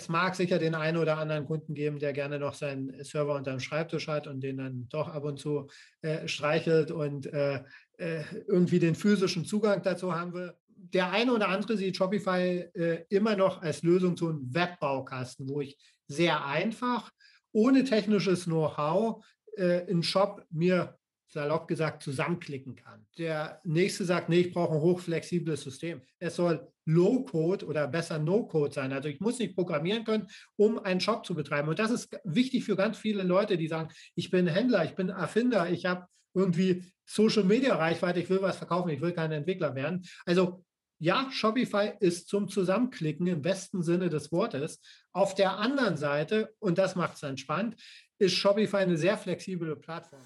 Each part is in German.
es mag sicher den einen oder anderen Kunden geben, der gerne noch seinen Server unter dem Schreibtisch hat und den dann doch ab und zu äh, streichelt und äh, äh, irgendwie den physischen Zugang dazu haben will. Der eine oder andere sieht Shopify äh, immer noch als Lösung zu einem Webbaukasten, wo ich sehr einfach, ohne technisches Know-how, äh, einen Shop mir salopp gesagt zusammenklicken kann. Der nächste sagt, nee, ich brauche ein hochflexibles System. Es soll Low-Code oder besser No-Code sein. Also ich muss nicht programmieren können, um einen Shop zu betreiben. Und das ist wichtig für ganz viele Leute, die sagen, ich bin Händler, ich bin Erfinder, ich habe irgendwie Social-Media-Reichweite, ich will was verkaufen, ich will kein Entwickler werden. Also ja, Shopify ist zum Zusammenklicken im besten Sinne des Wortes. Auf der anderen Seite, und das macht es entspannt, ist Shopify eine sehr flexible Plattform.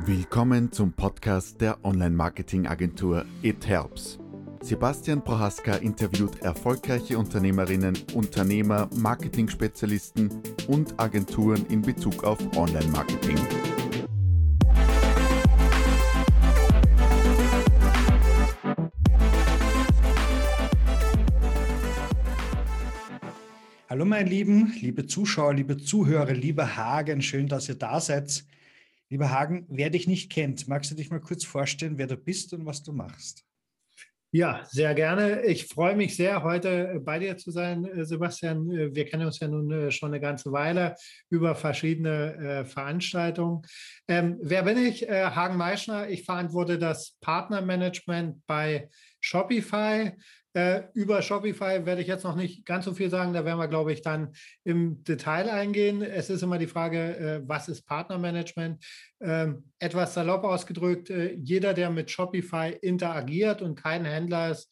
Willkommen zum Podcast der Online-Marketing-Agentur It Helps. Sebastian Prohaska interviewt erfolgreiche Unternehmerinnen, Unternehmer, Marketing-Spezialisten und Agenturen in Bezug auf Online-Marketing. Hallo meine Lieben, liebe Zuschauer, liebe Zuhörer, lieber Hagen, schön, dass ihr da seid. Lieber Hagen, wer dich nicht kennt, magst du dich mal kurz vorstellen, wer du bist und was du machst? Ja, sehr gerne. Ich freue mich sehr, heute bei dir zu sein, äh, Sebastian. Äh, wir kennen uns ja nun äh, schon eine ganze Weile über verschiedene Veranstaltungen. Ähm, wer bin ich? Hagen Meischner. Ich verantworte das Partnermanagement bei Shopify. Äh, über Shopify werde ich jetzt noch nicht ganz so viel sagen. Da werden wir, glaube ich, dann im Detail eingehen. Es ist immer die Frage, äh, was ist Partnermanagement? Ähm, etwas salopp ausgedrückt, äh, jeder, der mit Shopify interagiert und kein Händler ist,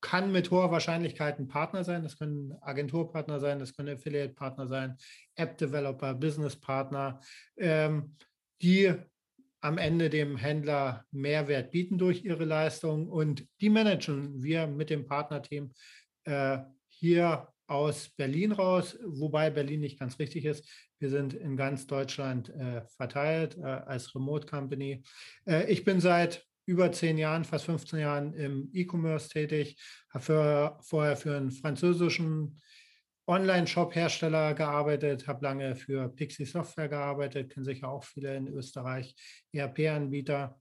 kann mit hoher Wahrscheinlichkeit ein Partner sein. Das können Agenturpartner sein, das können Affiliate-Partner sein, App-Developer, Business-Partner, ähm, die am Ende dem Händler Mehrwert bieten durch ihre Leistung und die managen wir mit dem Partnerteam äh, hier aus Berlin raus, wobei Berlin nicht ganz richtig ist. Wir sind in ganz Deutschland äh, verteilt äh, als Remote Company. Äh, ich bin seit über zehn Jahren, fast 15 Jahren im E-Commerce tätig, habe vorher für einen französischen Online-Shop-Hersteller gearbeitet, habe lange für Pixie Software gearbeitet, kennen sicher auch viele in Österreich, ERP-Anbieter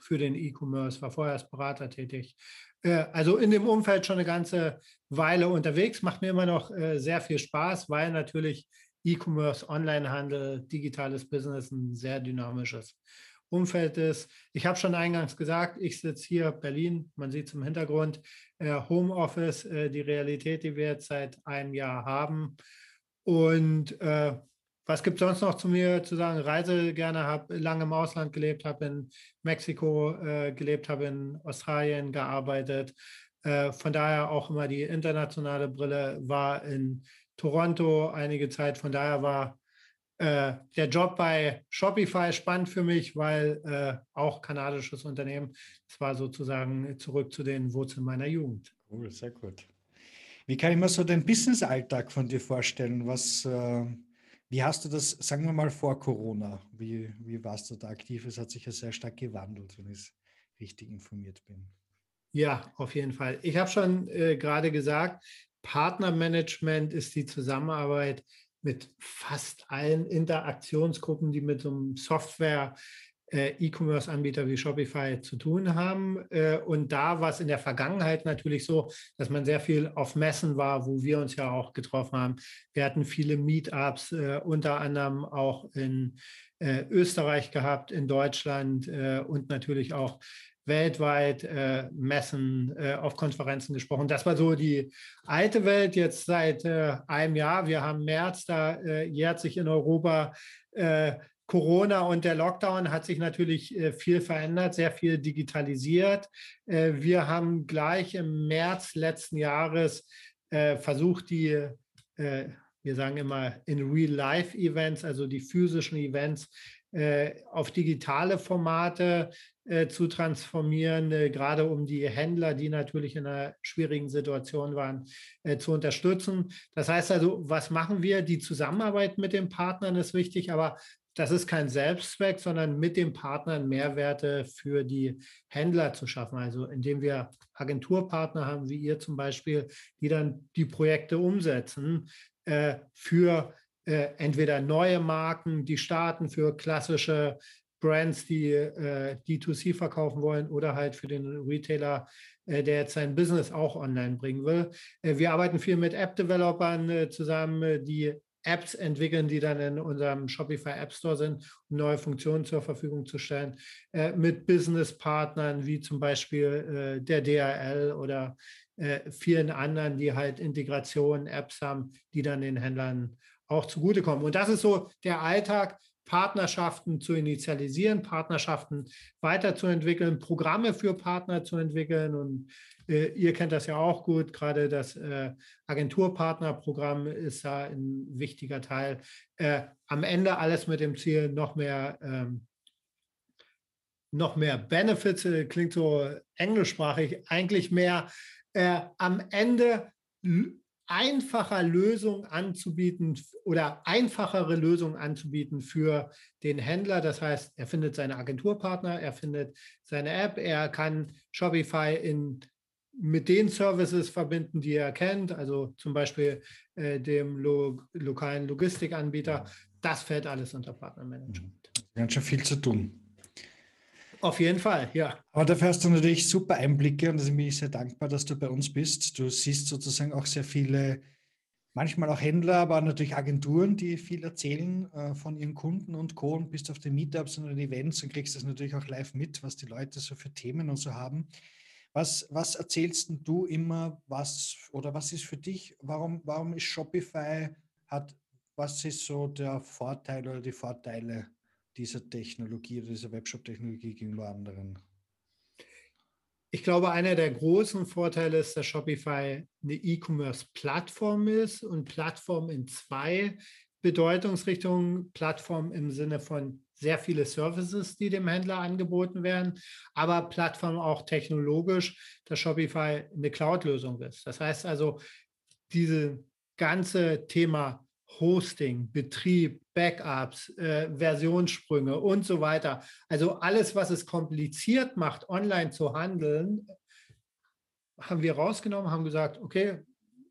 für den E-Commerce, war vorher als Berater tätig. Äh, also in dem Umfeld schon eine ganze Weile unterwegs, macht mir immer noch äh, sehr viel Spaß, weil natürlich E-Commerce, Online-Handel, digitales Business ein sehr dynamisches Umfeld ist. Ich habe schon eingangs gesagt, ich sitze hier Berlin, man sieht es im Hintergrund, äh, Homeoffice, äh, die Realität, die wir jetzt seit einem Jahr haben. Und äh, was gibt es sonst noch zu mir zu sagen? Reise gerne, habe lange im Ausland gelebt, habe in Mexiko äh, gelebt, habe in Australien gearbeitet. Äh, von daher auch immer die internationale Brille, war in Toronto einige Zeit. Von daher war äh, der Job bei Shopify spannend für mich, weil äh, auch kanadisches Unternehmen. Es war sozusagen zurück zu den Wurzeln meiner Jugend. Cool, sehr gut. Wie kann ich mir so den Business-Alltag von dir vorstellen? Was, äh, wie hast du das, sagen wir mal, vor Corona? Wie, wie warst du da aktiv? Es hat sich ja sehr stark gewandelt, wenn ich richtig informiert bin. Ja, auf jeden Fall. Ich habe schon äh, gerade gesagt, Partnermanagement ist die Zusammenarbeit mit fast allen Interaktionsgruppen, die mit so einem Software äh, E-Commerce-Anbieter wie Shopify zu tun haben. Äh, und da war es in der Vergangenheit natürlich so, dass man sehr viel auf Messen war, wo wir uns ja auch getroffen haben. Wir hatten viele Meetups, äh, unter anderem auch in Österreich gehabt, in Deutschland und natürlich auch weltweit äh, Messen, äh, auf Konferenzen gesprochen. Das war so die alte Welt jetzt seit äh, einem Jahr. Wir haben März, da äh, jährt sich in Europa äh, Corona und der Lockdown hat sich natürlich äh, viel verändert, sehr viel digitalisiert. Wir haben gleich im März letzten Jahres versucht, die wir sagen immer in Real-Life-Events, also die physischen Events, äh, auf digitale Formate äh, zu transformieren, äh, gerade um die Händler, die natürlich in einer schwierigen Situation waren, zu unterstützen. Das heißt also, was machen wir? Die Zusammenarbeit mit den Partnern ist wichtig, aber das ist kein Selbstzweck, sondern mit den Partnern Mehrwerte für die Händler zu schaffen. Also indem wir Agenturpartner haben, wie ihr zum Beispiel, die dann die Projekte umsetzen äh, für äh, entweder neue Marken, die starten für klassische Brands, die äh, D2C verkaufen wollen oder halt für den Retailer, äh, der jetzt sein Business auch online bringen will. Äh, wir arbeiten viel mit App-Developern äh, zusammen, die Apps entwickeln, die dann in unserem Shopify App Store sind, um neue Funktionen zur Verfügung zu stellen, äh, mit Business-Partnern wie zum Beispiel der DRL oder äh, vielen anderen, die halt Integrationen, Apps haben, die dann den Händlern auch zugutekommen. Und das ist so der Alltag, Partnerschaften zu initialisieren, Partnerschaften weiterzuentwickeln, Programme für Partner zu entwickeln. Und äh, ihr kennt das ja auch gut, gerade das äh, Agenturpartnerprogramm ist da ein wichtiger Teil. Äh, am Ende alles mit dem Ziel, noch mehr, ähm, noch mehr Benefits, äh, klingt so englischsprachig, eigentlich mehr äh, am Ende einfacher Lösungen anzubieten oder einfachere Lösungen anzubieten für den Händler. Das heißt, er findet seine Agenturpartner, er findet seine App, er kann Shopify in, mit den Services verbinden, die er kennt, also zum Beispiel äh, dem lo lokalen Logistikanbieter. Das fällt alles unter Partnermanagement. Ganz schön viel zu tun. Auf jeden Fall, ja. Aber dafür hast du natürlich super Einblicke und da bin ich sehr dankbar, dass du bei uns bist. Du siehst sozusagen auch sehr viele, manchmal auch Händler, aber natürlich Agenturen, die viel erzählen äh, von ihren Kunden und Co. und bist auf den Meetups und den Events und kriegst das natürlich auch live mit, was die Leute so für Themen und so haben. Was, was erzählst du immer, was oder was ist für dich, warum, warum ist Shopify, hat, was ist so der Vorteil oder die Vorteile dieser Technologie oder dieser Webshop-Technologie gegenüber anderen? Ich glaube, einer der großen Vorteile ist, dass Shopify eine E-Commerce-Plattform ist und Plattform in zwei Bedeutungsrichtungen. Plattform im Sinne von sehr viele Services, die dem Händler angeboten werden, aber Plattform auch technologisch, dass Shopify eine Cloud-Lösung ist. Das heißt also, diese ganze Thema Hosting, Betrieb, Backups, äh, Versionssprünge und so weiter. Also alles, was es kompliziert macht, online zu handeln, haben wir rausgenommen, haben gesagt, okay,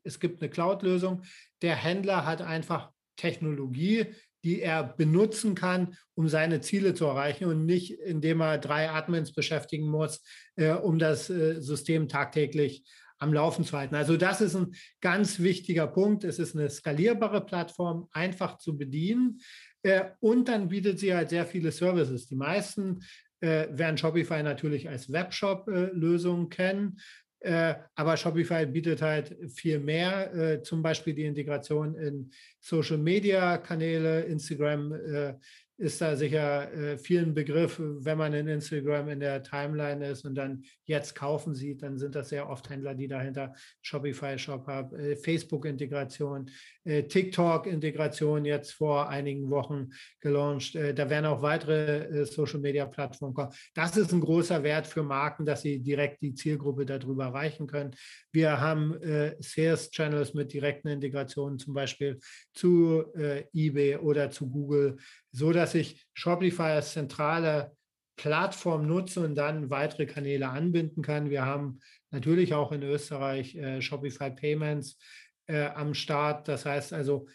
es gibt eine Cloud-Lösung. Der Händler hat einfach Technologie, die er benutzen kann, um seine Ziele zu erreichen und nicht, indem er drei Admins beschäftigen muss, äh, um das äh, System tagtäglich am Laufen zu halten. Also das ist ein ganz wichtiger Punkt. Es ist eine skalierbare Plattform, einfach zu bedienen. Äh, und dann bietet sie halt sehr viele Services. Die meisten äh, werden Shopify natürlich als Webshop-Lösung kennen. Äh, aber Shopify bietet halt viel mehr, zum Beispiel die Integration in Social-Media-Kanäle, Instagram, ist da sicher äh, vielen Begriff, wenn man in Instagram in der Timeline ist und dann jetzt kaufen sieht, dann sind das sehr oft Händler, die dahinter Shopify-Shop haben, äh, Facebook-Integration, äh, TikTok-Integration jetzt vor einigen Wochen gelauncht. Äh, da werden auch weitere äh, Social-Media-Plattformen kommen. Das ist ein großer Wert für Marken, dass sie direkt die Zielgruppe darüber erreichen können. Wir haben äh, Sales-Channels mit direkten Integrationen, zum Beispiel zu eBay oder zu Google so dass ich Shopify als zentrale Plattform nutze und dann weitere Kanäle anbinden kann. Wir haben natürlich auch in Österreich äh, Shopify Payments äh, am Start. Das heißt also,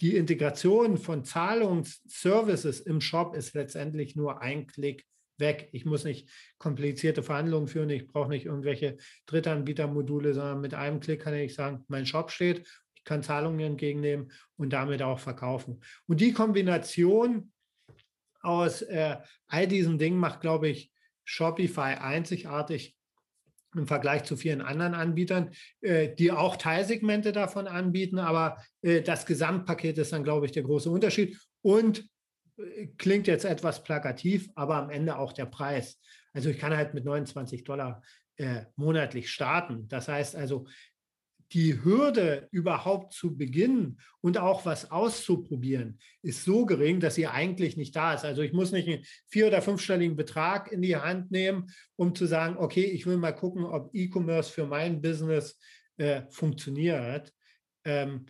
die Integration von Zahlungsservices im Shop ist letztendlich nur ein Klick weg. Ich muss nicht komplizierte Verhandlungen führen, ich brauche nicht irgendwelche Drittanbietermodule, sondern mit einem Klick kann ich sagen, mein Shop steht kann Zahlungen entgegennehmen und damit auch verkaufen. Und die Kombination aus äh, all diesen Dingen macht, glaube ich, Shopify einzigartig im Vergleich zu vielen anderen Anbietern, äh, die auch Teilsegmente davon anbieten. Aber äh, das Gesamtpaket ist dann, glaube ich, der große Unterschied. Und äh, klingt jetzt etwas plakativ, aber am Ende auch der Preis. Also ich kann halt mit 29 Dollar äh, monatlich starten. Das heißt also, die Hürde überhaupt zu beginnen und auch was auszuprobieren, ist so gering, dass sie eigentlich nicht da ist. Also ich muss nicht einen vier- oder fünfstelligen Betrag in die Hand nehmen, um zu sagen, okay, ich will mal gucken, ob E-Commerce für mein Business äh, funktioniert. Ähm,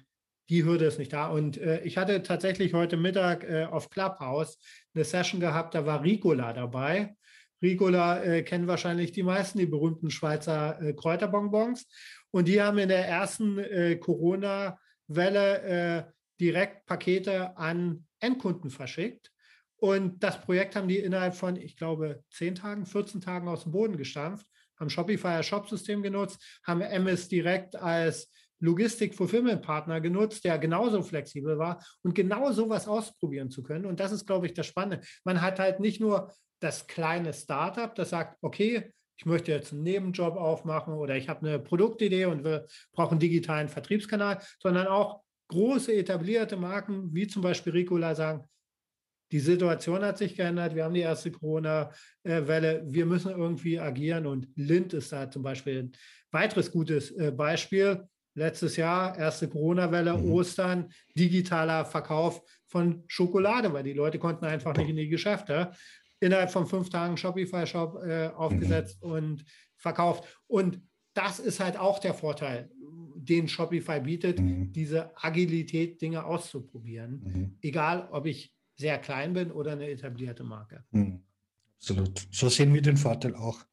die Hürde ist nicht da. Und äh, ich hatte tatsächlich heute Mittag äh, auf Clubhouse eine Session gehabt, da war Ricola dabei. Ricola äh, kennen wahrscheinlich die meisten, die berühmten Schweizer äh, Kräuterbonbons. Und die haben in der ersten äh, Corona-Welle äh, direkt Pakete an Endkunden verschickt. Und das Projekt haben die innerhalb von, ich glaube, 10 Tagen, 14 Tagen aus dem Boden gestampft, haben Shopify als Shop-System genutzt, haben MS direkt als Logistik-Fulfillment-Partner genutzt, der genauso flexibel war und genau sowas ausprobieren zu können. Und das ist, glaube ich, das Spannende. Man hat halt nicht nur das kleine Startup, das sagt, okay, ich möchte jetzt einen Nebenjob aufmachen oder ich habe eine Produktidee und wir brauchen einen digitalen Vertriebskanal, sondern auch große etablierte Marken wie zum Beispiel Ricola sagen, die Situation hat sich geändert, wir haben die erste Corona-Welle, wir müssen irgendwie agieren und Lind ist da zum Beispiel ein weiteres gutes äh, Beispiel. Letztes Jahr, erste Corona-Welle, mhm. Ostern, digitaler Verkauf von Schokolade, weil die Leute konnten einfach nicht in die Geschäfte. Innerhalb von fünf Tagen Shopify-Shop äh, aufgesetzt mhm. und verkauft. Und das ist halt auch der Vorteil, den Shopify bietet, mhm. diese Agilität, Dinge auszuprobieren. Mhm. Egal, ob ich sehr klein bin oder eine etablierte Marke. Mhm. Absolut. So sehen wir den Vorteil auch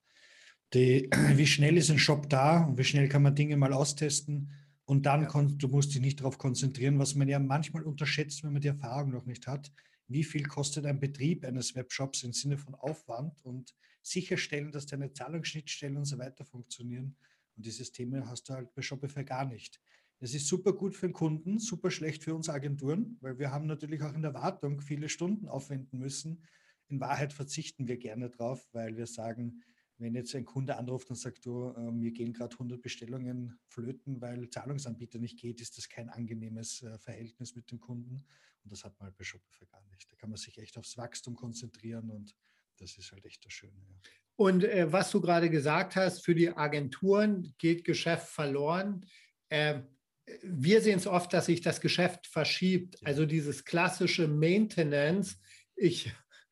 die, wie schnell ist ein Shop da und wie schnell kann man Dinge mal austesten und dann ja. du musst dich nicht darauf konzentrieren, was man ja manchmal unterschätzt, wenn man die Erfahrung noch nicht hat. Wie viel kostet ein Betrieb eines Webshops im Sinne von Aufwand und sicherstellen, dass deine Zahlungsschnittstellen und so weiter funktionieren. Und dieses Thema hast du halt bei Shopify gar nicht. Das ist super gut für den Kunden, super schlecht für uns Agenturen, weil wir haben natürlich auch in der Wartung viele Stunden aufwenden müssen. In Wahrheit verzichten wir gerne drauf, weil wir sagen, wenn jetzt ein Kunde anruft und sagt, du, äh, mir gehen gerade 100 Bestellungen flöten, weil Zahlungsanbieter nicht geht, ist das kein angenehmes äh, Verhältnis mit dem Kunden. Und das hat man halt bei Shopify gar nicht. Da kann man sich echt aufs Wachstum konzentrieren und das ist halt echt das Schöne. Ja. Und äh, was du gerade gesagt hast, für die Agenturen geht Geschäft verloren. Äh, wir sehen es oft, dass sich das Geschäft verschiebt. Also dieses klassische Maintenance. Ich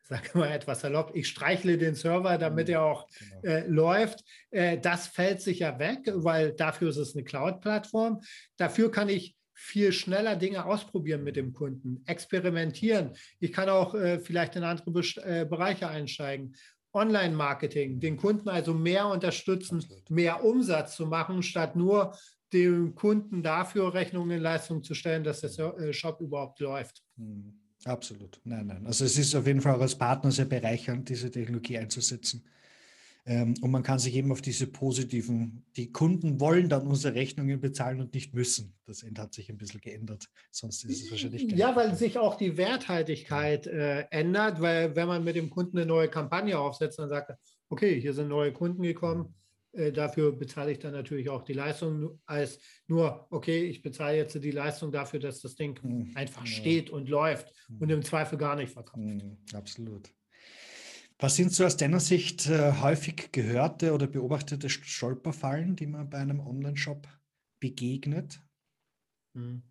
sage mal etwas salopp, ich streichle den Server, damit mhm, er auch genau. äh, läuft. Äh, das fällt sicher weg, weil dafür ist es eine Cloud-Plattform. Dafür kann ich viel schneller Dinge ausprobieren mit dem Kunden, experimentieren. Ich kann auch äh, vielleicht in andere Be äh, Bereiche einsteigen. Online-Marketing, den Kunden also mehr unterstützen, Absolut. mehr Umsatz zu machen, statt nur dem Kunden dafür Rechnungen in Leistung zu stellen, dass der äh, Shop überhaupt läuft. Mhm. Absolut. Nein, nein. Also es ist auf jeden Fall auch als Partner sehr bereichernd, diese Technologie einzusetzen. Ähm, und man kann sich eben auf diese positiven, die Kunden wollen dann unsere Rechnungen bezahlen und nicht müssen. Das hat sich ein bisschen geändert. Sonst ist es wahrscheinlich. Ja, weil sich auch die Werthaltigkeit äh, ändert, weil wenn man mit dem Kunden eine neue Kampagne aufsetzt, dann sagt er, okay, hier sind neue Kunden gekommen, dafür bezahle ich dann natürlich auch die Leistung als nur, okay, ich bezahle jetzt die Leistung dafür, dass das Ding mhm. einfach steht und läuft und mhm. im Zweifel gar nicht verkauft. Mhm, absolut. Was sind so aus deiner Sicht äh, häufig gehörte oder beobachtete Stolperfallen, die man bei einem Online-Shop begegnet? Mhm.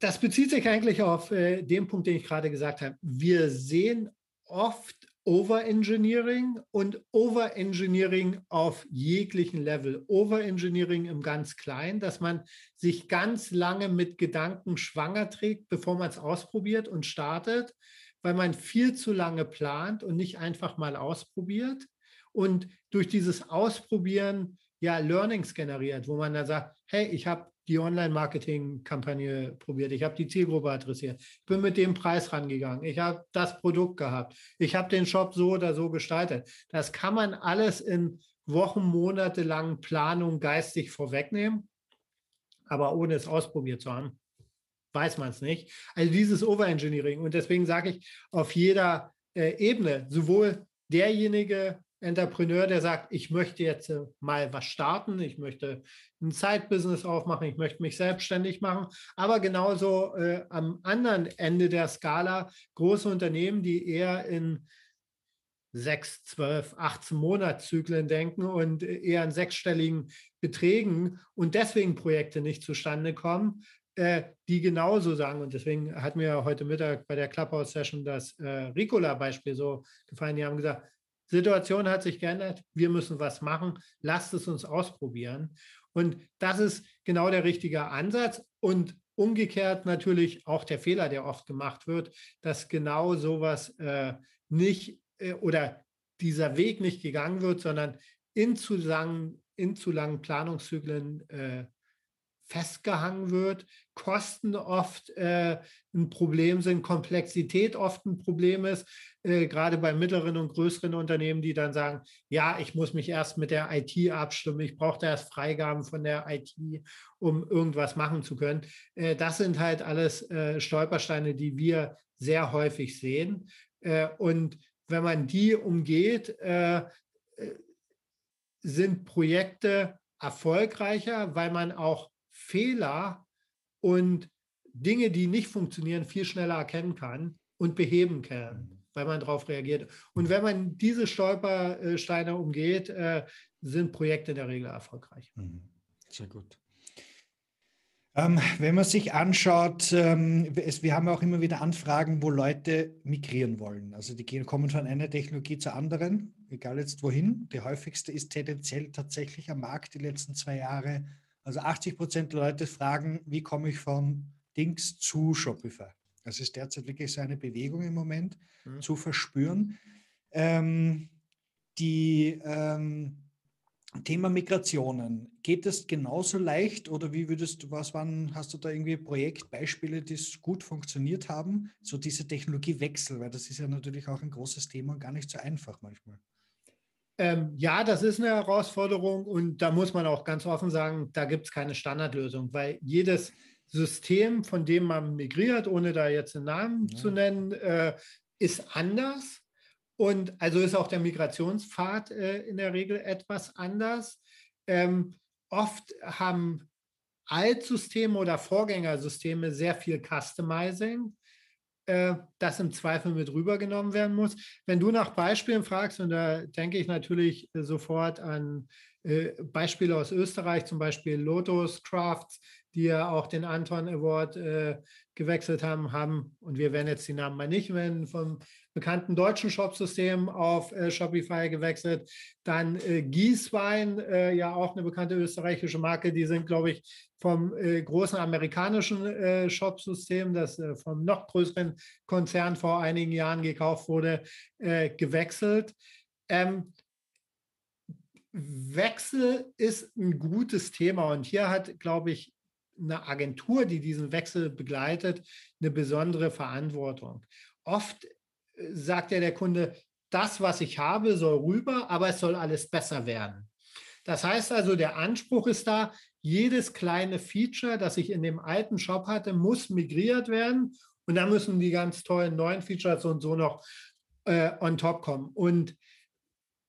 Das bezieht sich eigentlich auf äh, den Punkt, den ich gerade gesagt habe. Wir sehen oft Overengineering und Overengineering auf jeglichen Level. Overengineering im ganz Kleinen, dass man sich ganz lange mit Gedanken schwanger trägt, bevor man es ausprobiert und startet, weil man viel zu lange plant und nicht einfach mal ausprobiert. Und durch dieses Ausprobieren ja Learnings generiert, wo man dann sagt, hey, ich habe die Online-Marketing-Kampagne probiert, ich habe die Zielgruppe adressiert, ich bin mit dem Preis rangegangen, ich habe das Produkt gehabt, ich habe den Shop so oder so gestaltet. Das kann man alles in Wochen, Monate langen Planung geistig vorwegnehmen, aber ohne es ausprobiert zu haben, weiß man es nicht. Also dieses Overengineering. Und deswegen sage ich auf jeder äh, Ebene, sowohl derjenige, Entrepreneur, der sagt, ich möchte jetzt äh, mal was starten, ich möchte ein Zeitbusiness aufmachen, ich möchte mich selbstständig machen, aber genauso äh, am anderen Ende der Skala große Unternehmen, die eher in sechs, zwölf, 18 Monatszyklen denken und eher in sechsstelligen Beträgen und deswegen Projekte nicht zustande kommen, äh, die genauso sagen. Und deswegen hat mir heute Mittag bei der Clubhouse-Session das äh, Ricola-Beispiel so gefallen. Die haben gesagt, Situation hat sich geändert, wir müssen was machen, lasst es uns ausprobieren. Und das ist genau der richtige Ansatz. Und umgekehrt natürlich auch der Fehler, der oft gemacht wird, dass genau sowas äh, nicht äh, oder dieser Weg nicht gegangen wird, sondern in zu langen, in zu langen Planungszyklen äh, festgehangen wird, Kosten oft äh, ein Problem sind, Komplexität oft ein Problem ist, äh, gerade bei mittleren und größeren Unternehmen, die dann sagen, ja, ich muss mich erst mit der IT abstimmen, ich brauche erst Freigaben von der IT, um irgendwas machen zu können. Äh, das sind halt alles äh, Stolpersteine, die wir sehr häufig sehen. Äh, und wenn man die umgeht, äh, sind Projekte erfolgreicher, weil man auch Fehler und Dinge, die nicht funktionieren, viel schneller erkennen kann und beheben kann, weil man darauf reagiert. Und wenn man diese Stolpersteine umgeht, äh, sind Projekte in der Regel erfolgreich. Mhm. Sehr gut. Ähm, wenn man sich anschaut, ähm, wir haben auch immer wieder Anfragen, wo Leute migrieren wollen. Also die kommen von einer Technologie zur anderen, egal jetzt wohin. Die häufigste ist tendenziell tatsächlich am Markt die letzten zwei Jahre also 80 Prozent der Leute fragen, wie komme ich von Dings zu Shopify? Das ist derzeit wirklich so eine Bewegung im Moment mhm. zu verspüren. Ähm, die ähm, Thema Migrationen, geht es genauso leicht oder wie würdest du, was waren, hast du da irgendwie Projektbeispiele, die gut funktioniert haben? So diese Technologiewechsel, weil das ist ja natürlich auch ein großes Thema und gar nicht so einfach manchmal. Ähm, ja, das ist eine Herausforderung und da muss man auch ganz offen sagen, da gibt es keine Standardlösung, weil jedes System, von dem man migriert, ohne da jetzt einen Namen ja. zu nennen, äh, ist anders. Und also ist auch der Migrationspfad äh, in der Regel etwas anders. Ähm, oft haben Altsysteme oder Vorgängersysteme sehr viel Customizing. Äh, das im Zweifel mit rübergenommen werden muss. Wenn du nach Beispielen fragst, und da denke ich natürlich äh, sofort an äh, Beispiele aus Österreich, zum Beispiel Lotus Crafts, die ja auch den Anton Award gewechselt haben, haben, und wir werden jetzt die Namen mal nicht nennen, vom bekannten deutschen Shopsystem auf äh, Shopify gewechselt. Dann äh, Gießwein, äh, ja auch eine bekannte österreichische Marke, die sind, glaube ich, vom äh, großen amerikanischen äh, Shopsystem, das äh, vom noch größeren Konzern vor einigen Jahren gekauft wurde, gewechselt. Ähm, Wechsel ist ein gutes Thema und hier hat, glaube ich, eine Agentur, die diesen Wechsel begleitet, eine besondere Verantwortung. Oft sagt ja der Kunde, das, was ich habe, soll rüber, aber es soll alles besser werden. Das heißt also, der Anspruch ist da, jedes kleine Feature, das ich in dem alten Shop hatte, muss migriert werden und dann müssen die ganz tollen neuen Features und so noch äh, on top kommen. Und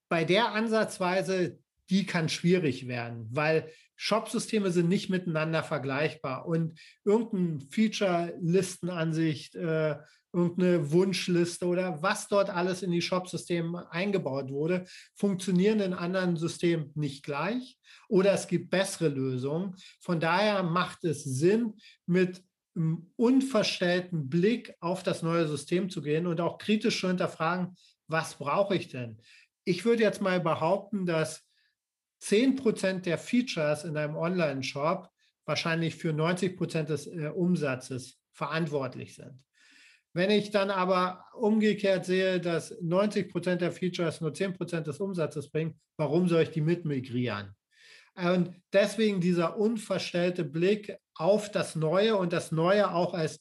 bei der Ansatzweise, die kann schwierig werden, weil Shop-Systeme sind nicht miteinander vergleichbar und irgendeine Feature-Listenansicht, äh, irgendeine Wunschliste oder was dort alles in die Shop-Systeme eingebaut wurde, funktionieren in anderen Systemen nicht gleich oder es gibt bessere Lösungen. Von daher macht es Sinn, mit einem unverstellten Blick auf das neue System zu gehen und auch kritisch zu hinterfragen, was brauche ich denn? Ich würde jetzt mal behaupten, dass 10 Prozent der Features in einem Online-Shop wahrscheinlich für 90 Prozent des äh, Umsatzes verantwortlich sind. Wenn ich dann aber umgekehrt sehe, dass 90 Prozent der Features nur 10 Prozent des Umsatzes bringen, warum soll ich die mitmigrieren? Und deswegen dieser unverstellte Blick auf das Neue und das Neue auch als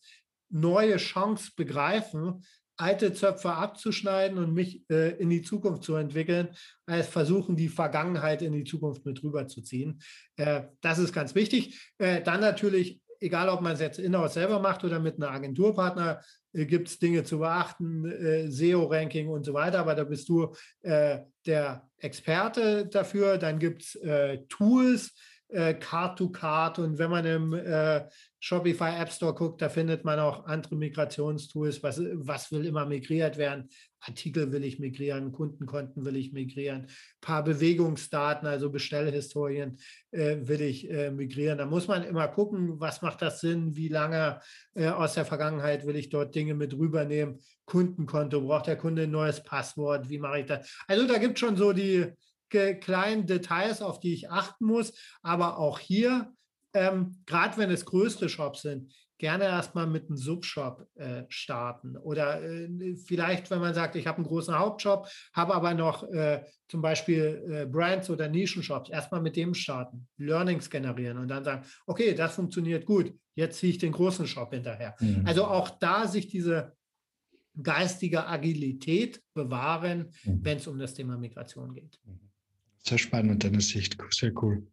neue Chance begreifen, alte Zöpfe abzuschneiden und mich äh, in die Zukunft zu entwickeln, als versuchen, die Vergangenheit in die Zukunft mit rüberzuziehen. Äh, das ist ganz wichtig. Äh, dann natürlich, egal ob man es jetzt in-house selber macht oder mit einem Agenturpartner, äh, gibt es Dinge zu beachten, äh, SEO-Ranking und so weiter, aber da bist du äh, der Experte dafür. Dann gibt es Tools, Card to Card. Und wenn man im äh, Shopify App Store guckt, da findet man auch andere Migrationstools. Was, was will immer migriert werden? Artikel will ich migrieren, Kundenkonten will ich migrieren, paar Bewegungsdaten, also Bestellhistorien äh, will ich äh, migrieren. Da muss man immer gucken, was macht das Sinn, wie lange äh, aus der Vergangenheit will ich dort Dinge mit rübernehmen. Kundenkonto, braucht der Kunde ein neues Passwort, wie mache ich das? Also da gibt es schon so die kleinen Details, auf die ich achten muss. Aber auch hier, ähm, gerade wenn es größere Shops sind, gerne erstmal mit einem Subshop äh, starten. Oder äh, vielleicht, wenn man sagt, ich habe einen großen Hauptshop, habe aber noch äh, zum Beispiel äh, Brands oder Nischenshops, erstmal mit dem starten, Learnings generieren und dann sagen, okay, das funktioniert gut, jetzt ziehe ich den großen Shop hinterher. Mhm. Also auch da sich diese geistige Agilität bewahren, mhm. wenn es um das Thema Migration geht. Sehr spannend, deine Sicht, sehr cool.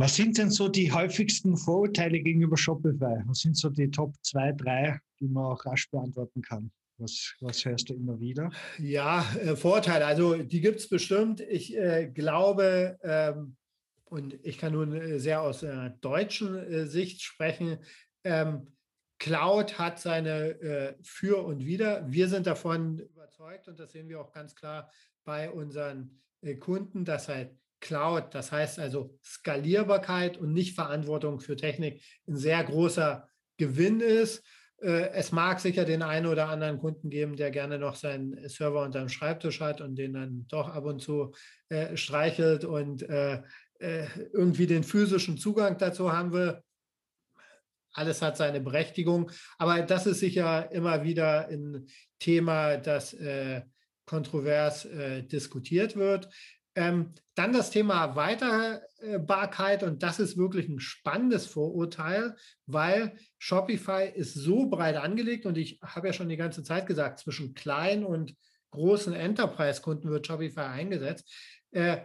Was sind denn so die häufigsten Vorurteile gegenüber Shopify? Was sind so die Top 2, 3, die man auch rasch beantworten kann? Was, was hörst du immer wieder? Ja, äh, Vorteile, also die gibt es bestimmt. Ich äh, glaube, ähm, und ich kann nun äh, sehr aus äh, deutschen Sicht sprechen, ähm, Cloud hat seine äh, Für und Wider. Wir sind davon überzeugt und das sehen wir auch ganz klar bei unseren äh, Kunden, dass halt Cloud, das heißt also Skalierbarkeit und nicht Verantwortung für Technik, ein sehr großer Gewinn ist. Äh, es mag sicher den einen oder anderen Kunden geben, der gerne noch seinen Server unter dem Schreibtisch hat und den dann doch ab und zu äh, streichelt und äh, äh, irgendwie den physischen Zugang dazu haben will. Alles hat seine Berechtigung, aber das ist sicher immer wieder ein Thema, das äh, kontrovers äh, diskutiert wird. Ähm, dann das Thema Erweiterbarkeit und das ist wirklich ein spannendes Vorurteil, weil Shopify ist so breit angelegt und ich habe ja schon die ganze Zeit gesagt, zwischen kleinen und großen Enterprise-Kunden wird Shopify eingesetzt. Äh,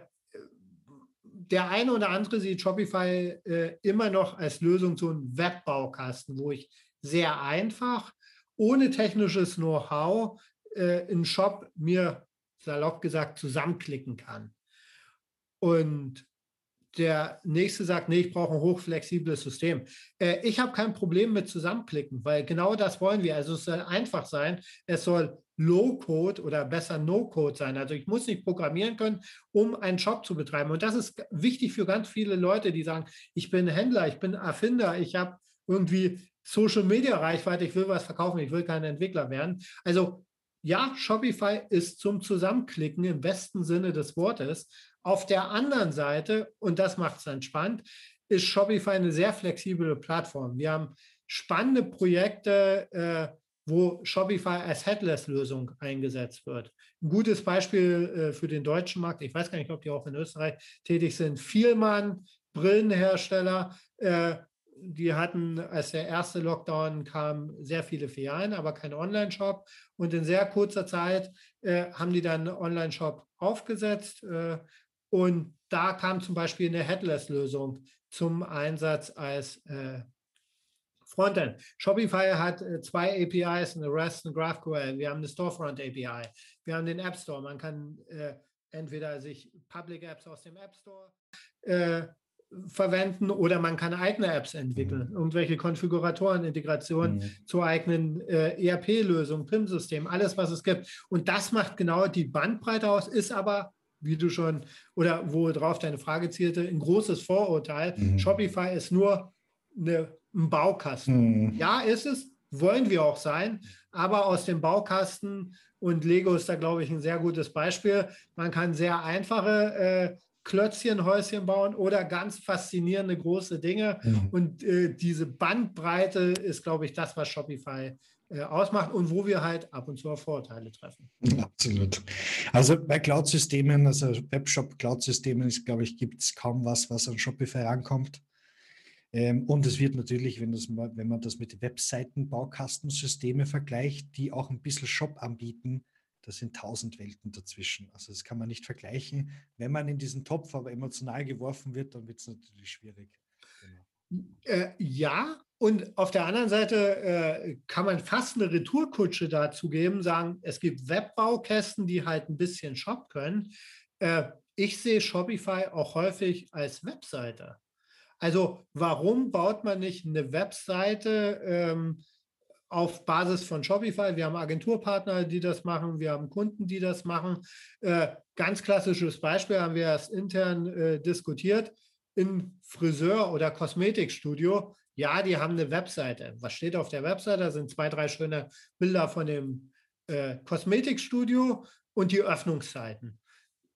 der eine oder andere sieht Shopify äh, immer noch als Lösung so einen Webbaukasten, wo ich sehr einfach, ohne technisches Know-how, äh, einen Shop mir salopp gesagt zusammenklicken kann. Und der nächste sagt, nee, ich brauche ein hochflexibles System. Äh, ich habe kein Problem mit Zusammenklicken, weil genau das wollen wir. Also es soll einfach sein. Es soll Low-Code oder besser No-Code sein. Also ich muss nicht programmieren können, um einen Shop zu betreiben. Und das ist wichtig für ganz viele Leute, die sagen, ich bin Händler, ich bin Erfinder, ich habe irgendwie Social-Media-Reichweite, ich will was verkaufen, ich will kein Entwickler werden. Also ja, Shopify ist zum Zusammenklicken im besten Sinne des Wortes. Auf der anderen Seite, und das macht es dann spannend, ist Shopify eine sehr flexible Plattform. Wir haben spannende Projekte, äh, wo Shopify als Headless-Lösung eingesetzt wird. Ein gutes Beispiel äh, für den deutschen Markt, ich weiß gar nicht, ob die auch in Österreich tätig sind, Vielmann, Brillenhersteller, äh, die hatten, als der erste Lockdown kam, sehr viele Filialen, aber kein Online-Shop. Und in sehr kurzer Zeit äh, haben die dann einen Online-Shop aufgesetzt äh, und da kam zum Beispiel eine Headless-Lösung zum Einsatz als äh, Frontend. Shopify hat äh, zwei APIs, eine REST und GraphQL. Wir haben eine Storefront API. Wir haben den App Store. Man kann äh, entweder sich Public Apps aus dem App Store äh, verwenden oder man kann eigene Apps entwickeln, mhm. irgendwelche Konfiguratoren, Integrationen mhm. zu eigenen äh, ERP-Lösungen, PIM-Systemen, alles, was es gibt. Und das macht genau die Bandbreite aus, ist aber wie du schon, oder worauf deine Frage zielte, ein großes Vorurteil. Mhm. Shopify ist nur eine, ein Baukasten. Mhm. Ja, ist es, wollen wir auch sein, aber aus dem Baukasten und Lego ist da, glaube ich, ein sehr gutes Beispiel. Man kann sehr einfache äh, Klötzchen, Häuschen bauen oder ganz faszinierende große Dinge. Mhm. Und äh, diese Bandbreite ist, glaube ich, das, was Shopify ausmacht und wo wir halt ab und zu auf Vorurteile treffen. Absolut. Also bei Cloud-Systemen, also Webshop-Cloud-Systemen, glaube ich, gibt es kaum was, was an Shopify rankommt. Ähm, und es wird natürlich, wenn, das, wenn man das mit Webseiten-Baukastensysteme vergleicht, die auch ein bisschen Shop anbieten, da sind tausend Welten dazwischen. Also das kann man nicht vergleichen. Wenn man in diesen Topf aber emotional geworfen wird, dann wird es natürlich schwierig. Genau. Äh, ja, und auf der anderen Seite äh, kann man fast eine Retourkutsche dazu geben, sagen, es gibt Webbaukästen, die halt ein bisschen Shop können. Äh, ich sehe Shopify auch häufig als Webseite. Also warum baut man nicht eine Webseite ähm, auf Basis von Shopify? Wir haben Agenturpartner, die das machen, wir haben Kunden, die das machen. Äh, ganz klassisches Beispiel haben wir erst intern äh, diskutiert. In Friseur- oder Kosmetikstudio ja, die haben eine Webseite. Was steht auf der Webseite? Da sind zwei, drei schöne Bilder von dem äh, Kosmetikstudio und die Öffnungszeiten.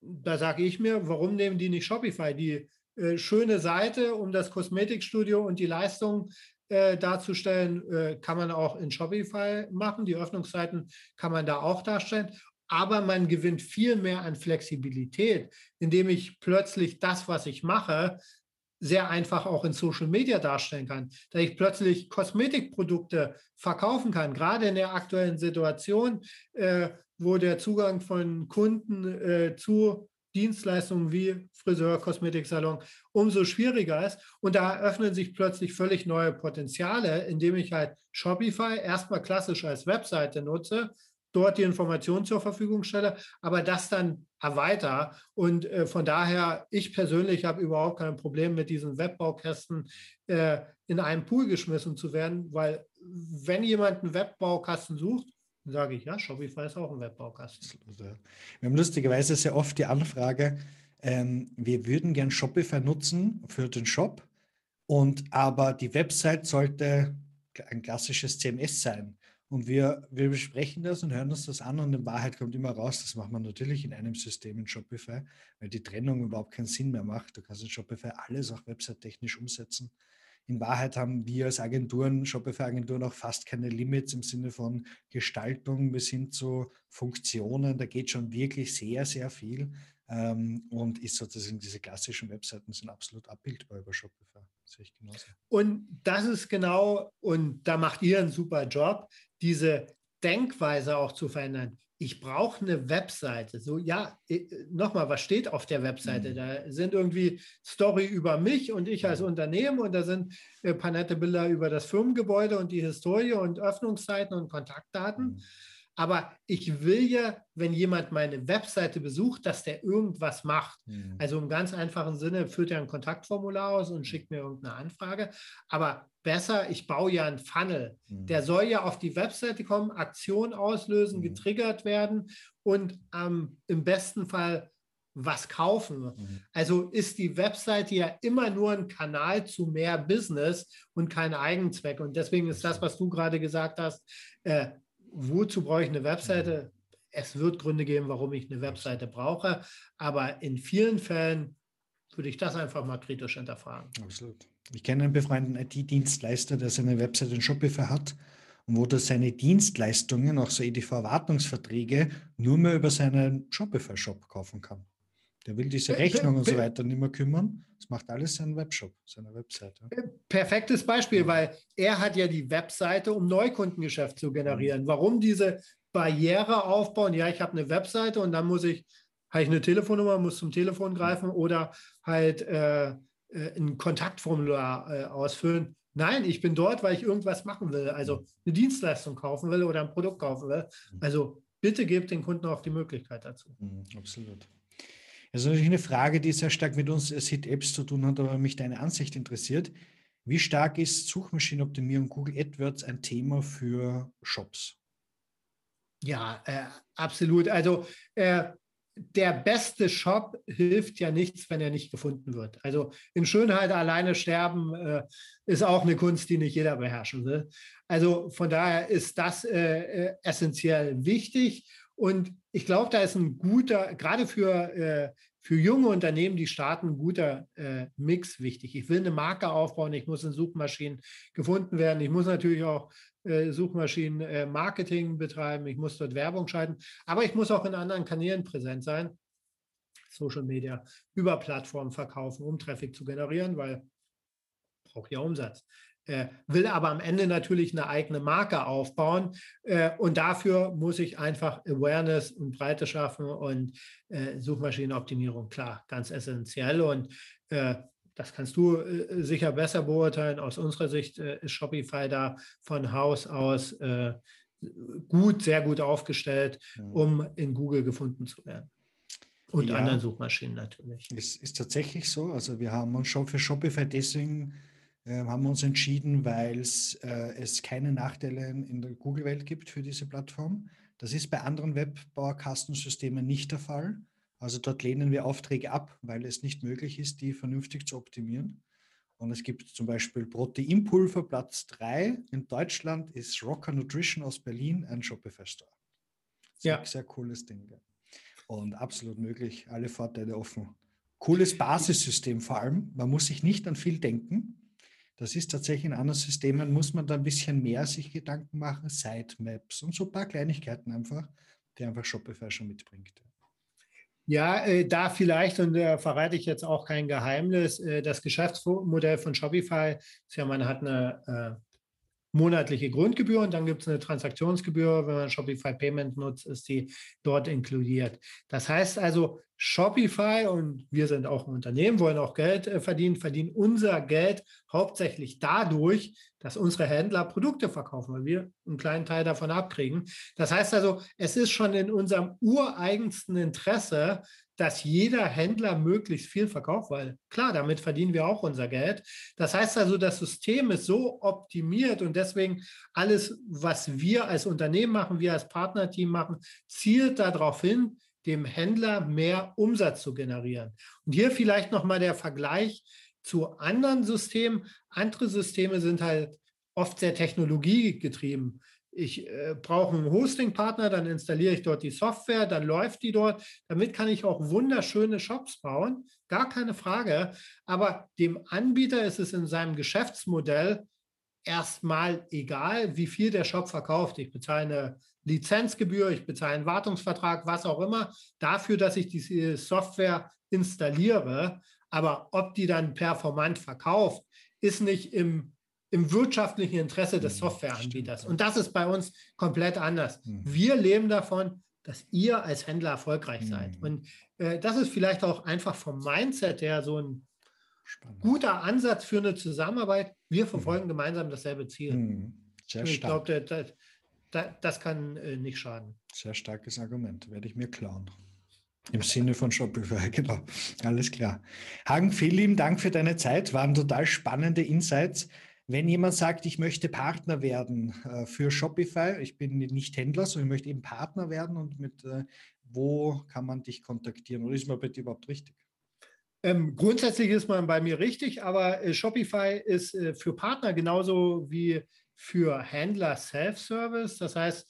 da sage ich mir, warum nehmen die nicht Shopify? Die äh, schöne Seite, um das Kosmetikstudio und die Leistung äh, darzustellen, äh, kann man auch in Shopify machen. Die Öffnungszeiten kann man da auch darstellen. Aber man gewinnt viel mehr an Flexibilität, indem ich plötzlich das, was ich mache, sehr einfach auch in Social Media darstellen kann, da ich plötzlich Kosmetikprodukte verkaufen kann, gerade in der aktuellen Situation, äh, wo der Zugang von Kunden äh, zu Dienstleistungen wie Friseur, Kosmetiksalon umso schwieriger ist. Und da eröffnen sich plötzlich völlig neue Potenziale, indem ich halt Shopify erstmal klassisch als Webseite nutze, dort die Informationen zur Verfügung stelle, aber das dann erweiter. Und äh, von daher, ich persönlich habe überhaupt kein Problem mit diesen Webbaukästen äh, in einen Pool geschmissen zu werden, weil wenn jemand einen Webbaukasten sucht, dann sage ich, ja, Shopify ist auch ein Webbaukasten. Wir haben lustigerweise sehr oft die Anfrage, ähm, wir würden gern Shopify nutzen für den Shop, und aber die Website sollte ein klassisches CMS sein. Und wir, wir besprechen das und hören uns das an und in Wahrheit kommt immer raus, das macht man natürlich in einem System in Shopify, weil die Trennung überhaupt keinen Sinn mehr macht. Du kannst in Shopify alles auch website-technisch umsetzen. In Wahrheit haben wir als Agenturen, Shopify-Agenturen auch fast keine Limits im Sinne von Gestaltung bis hin zu Funktionen. Da geht schon wirklich sehr, sehr viel ähm, und ist sozusagen diese klassischen Webseiten sind absolut abbildbar über Shopify. sehe ich genauso. Und das ist genau, und da macht ihr einen super Job diese Denkweise auch zu verändern. Ich brauche eine Webseite. So, ja, äh, nochmal, was steht auf der Webseite? Mhm. Da sind irgendwie Story über mich und ich als mhm. Unternehmen und da sind äh, paar nette Bilder über das Firmengebäude und die Historie und Öffnungszeiten und Kontaktdaten. Mhm. Aber ich will ja, wenn jemand meine Webseite besucht, dass der irgendwas macht. Mhm. Also im ganz einfachen Sinne führt er ein Kontaktformular aus und schickt mir irgendeine Anfrage. Aber besser, ich baue ja einen Funnel. Mhm. Der soll ja auf die Webseite kommen, Aktion auslösen, mhm. getriggert werden und ähm, im besten Fall was kaufen. Mhm. Also ist die Webseite ja immer nur ein Kanal zu mehr Business und kein Eigenzweck. Und deswegen ist das, was du gerade gesagt hast, äh, wozu brauche ich eine Webseite? Es wird Gründe geben, warum ich eine Webseite brauche, aber in vielen Fällen würde ich das einfach mal kritisch hinterfragen. Absolut. Ich kenne einen befreundeten IT-Dienstleister, der seine Webseite in Shopify hat und wo er seine Dienstleistungen, auch so EDV-Wartungsverträge, nur mehr über seinen Shopify-Shop kaufen kann. Der will diese Rechnung und so weiter nicht mehr kümmern. Das macht alles sein Webshop, seine Webseite. Äh, perfektes Beispiel, weil er hat ja die Webseite, um Neukundengeschäft zu generieren. Mhm. Warum diese Barriere aufbauen? Ja, ich habe eine Webseite und dann muss ich, habe ich eine Telefonnummer, muss zum Telefon greifen oder halt äh, äh, ein Kontaktformular äh, ausfüllen. Nein, ich bin dort, weil ich irgendwas machen will, also mhm. eine Dienstleistung kaufen will oder ein Produkt kaufen will. Mhm. Also bitte gebt den Kunden auch die Möglichkeit dazu. Absolut. Das ist natürlich eine Frage, die sehr stark mit uns Hit-Apps zu tun hat, aber mich deine Ansicht interessiert. Wie stark ist Suchmaschinenoptimierung Google AdWords ein Thema für Shops? Ja, äh, absolut. Also äh, der beste Shop hilft ja nichts, wenn er nicht gefunden wird. Also in Schönheit alleine sterben äh, ist auch eine Kunst, die nicht jeder beherrschen will. Also von daher ist das äh, äh, essentiell wichtig. Und ich glaube, da ist ein guter, gerade für, äh, für junge Unternehmen, die starten, ein guter äh, Mix wichtig. Ich will eine Marke aufbauen, ich muss in Suchmaschinen gefunden werden, ich muss natürlich auch äh, Suchmaschinen-Marketing betreiben, ich muss dort Werbung schalten, aber ich muss auch in anderen Kanälen präsent sein. Social Media über Plattformen verkaufen, um Traffic zu generieren, weil braucht ja Umsatz äh, will aber am Ende natürlich eine eigene Marke aufbauen. Äh, und dafür muss ich einfach Awareness und Breite schaffen und äh, Suchmaschinenoptimierung, klar, ganz essentiell. Und äh, das kannst du äh, sicher besser beurteilen. Aus unserer Sicht äh, ist Shopify da von Haus aus gut, sehr gut aufgestellt, um in Google gefunden zu werden. Und ja, anderen Suchmaschinen natürlich. Es ist tatsächlich so. Also wir haben uns schon für Shopify deswegen äh, haben wir uns entschieden, weil äh, es keine Nachteile in der Google-Welt gibt für diese Plattform. Das ist bei anderen Webbaukassensystemen nicht der Fall. Also dort lehnen wir Aufträge ab, weil es nicht möglich ist, die vernünftig zu optimieren. Und es gibt zum Beispiel Proteinpulver Platz 3. In Deutschland ist Rocker Nutrition aus Berlin ein Shopify Store. Ja. Sehr cooles Ding. Und absolut möglich, alle Vorteile offen. Cooles Basissystem vor allem. Man muss sich nicht an viel denken. Das ist tatsächlich in anderen Systemen, muss man da ein bisschen mehr sich Gedanken machen, Sitemaps und so ein paar Kleinigkeiten einfach, die einfach Shopify schon mitbringt. Ja, äh, da vielleicht, und da verrate ich jetzt auch kein Geheimnis, äh, das Geschäftsmodell von Shopify ist ja, man hat eine äh, monatliche Grundgebühr und dann gibt es eine Transaktionsgebühr. Wenn man Shopify Payment nutzt, ist die dort inkludiert. Das heißt also, Shopify und wir sind auch ein Unternehmen, wollen auch Geld äh, verdienen, verdienen unser Geld hauptsächlich dadurch, dass unsere Händler Produkte verkaufen, weil wir einen kleinen Teil davon abkriegen. Das heißt also, es ist schon in unserem ureigensten Interesse, dass jeder Händler möglichst viel verkauft, weil klar, damit verdienen wir auch unser Geld. Das heißt also, das System ist so optimiert und deswegen alles, was wir als Unternehmen machen, wir als Partnerteam machen, zielt darauf hin, dem Händler mehr Umsatz zu generieren. Und hier vielleicht nochmal der Vergleich zu anderen Systemen. Andere Systeme sind halt oft sehr technologiegetrieben ich äh, brauche einen Hosting-Partner, dann installiere ich dort die Software, dann läuft die dort. Damit kann ich auch wunderschöne Shops bauen, gar keine Frage. Aber dem Anbieter ist es in seinem Geschäftsmodell erstmal egal, wie viel der Shop verkauft. Ich bezahle eine Lizenzgebühr, ich bezahle einen Wartungsvertrag, was auch immer, dafür, dass ich diese Software installiere. Aber ob die dann performant verkauft, ist nicht im im wirtschaftlichen Interesse des mhm, Softwareanbieters. Und das ist bei uns komplett anders. Mhm. Wir leben davon, dass ihr als Händler erfolgreich seid. Mhm. Und äh, das ist vielleicht auch einfach vom Mindset her so ein Spannend. guter Ansatz für eine Zusammenarbeit. Wir verfolgen gemeinsam dasselbe Ziel. Sehr ich glaube, das, das, das, kann äh, nicht schaden. Sehr starkes Argument, werde ich mir klauen. Im Sinne von Shopify, genau. Alles klar. Hagen, vielen lieben Dank für deine Zeit. Waren total spannende Insights. Wenn jemand sagt, ich möchte Partner werden äh, für Shopify, ich bin nicht Händler, sondern ich möchte eben Partner werden und mit äh, wo kann man dich kontaktieren? Oder ist man bei dir überhaupt richtig? Ähm, grundsätzlich ist man bei mir richtig, aber äh, Shopify ist äh, für Partner genauso wie für Händler Self-Service. Das heißt,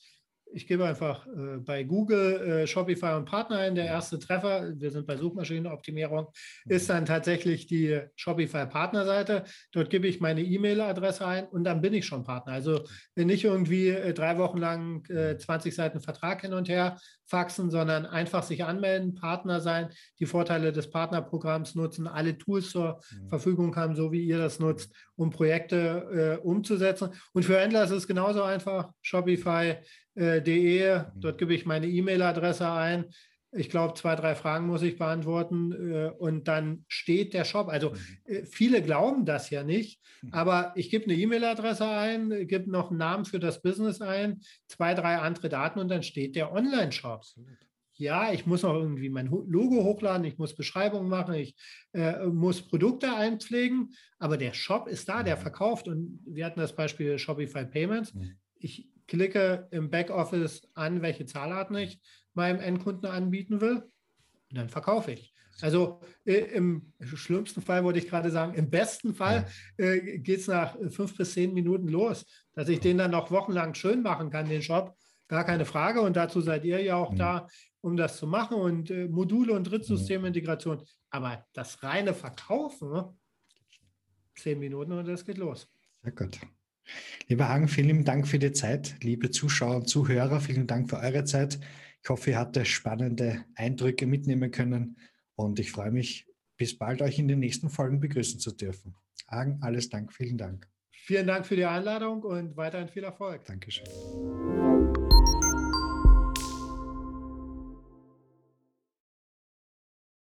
ich gebe einfach äh, bei Google äh, Shopify und Partner ein. Der erste Treffer, wir sind bei Suchmaschinenoptimierung, ist mhm. dann tatsächlich die Shopify Partnerseite. Dort gebe ich meine E-Mail-Adresse ein und dann bin ich schon Partner. Also nicht irgendwie äh, drei Wochen lang 20 äh, Seiten Vertrag hin und her faxen, sondern einfach sich anmelden, Partner sein, die Vorteile des Partnerprogramms nutzen, alle Tools zur mhm. Verfügung haben, so wie ihr das nutzt, um Projekte äh, umzusetzen. Und für Händler ist es genauso einfach. Shopify äh, mhm. Dort gebe ich meine E-Mail-Adresse ein. Ich glaube, zwei, drei Fragen muss ich beantworten äh, und dann steht der Shop. Also mhm. äh, viele glauben das ja nicht, mhm. aber ich gebe eine E-Mail-Adresse ein, gebe noch einen Namen für das Business ein, zwei, drei andere Daten und dann steht der Online-Shop. Ja, ich muss noch irgendwie mein Logo hochladen, ich muss Beschreibungen machen, ich äh, muss Produkte einpflegen, aber der Shop ist da, der verkauft. Und wir hatten das Beispiel Shopify Payments. Ich klicke im Backoffice an, welche Zahlarten ich meinem Endkunden anbieten will und dann verkaufe ich. Also äh, im schlimmsten Fall wollte ich gerade sagen, im besten Fall äh, geht es nach fünf bis zehn Minuten los, dass ich den dann noch wochenlang schön machen kann, den Shop. Gar keine Frage. Und dazu seid ihr ja auch mhm. da, um das zu machen und äh, Module und Drittsystemintegration. Aber das reine Verkaufen, zehn Minuten und das geht los. Sehr gut. Lieber Hagen, vielen Dank für die Zeit. Liebe Zuschauer und Zuhörer, vielen Dank für eure Zeit. Ich hoffe, ihr hattet spannende Eindrücke mitnehmen können und ich freue mich, bis bald euch in den nächsten Folgen begrüßen zu dürfen. Hagen, alles Dank, vielen Dank. Vielen Dank für die Einladung und weiterhin viel Erfolg. Dankeschön.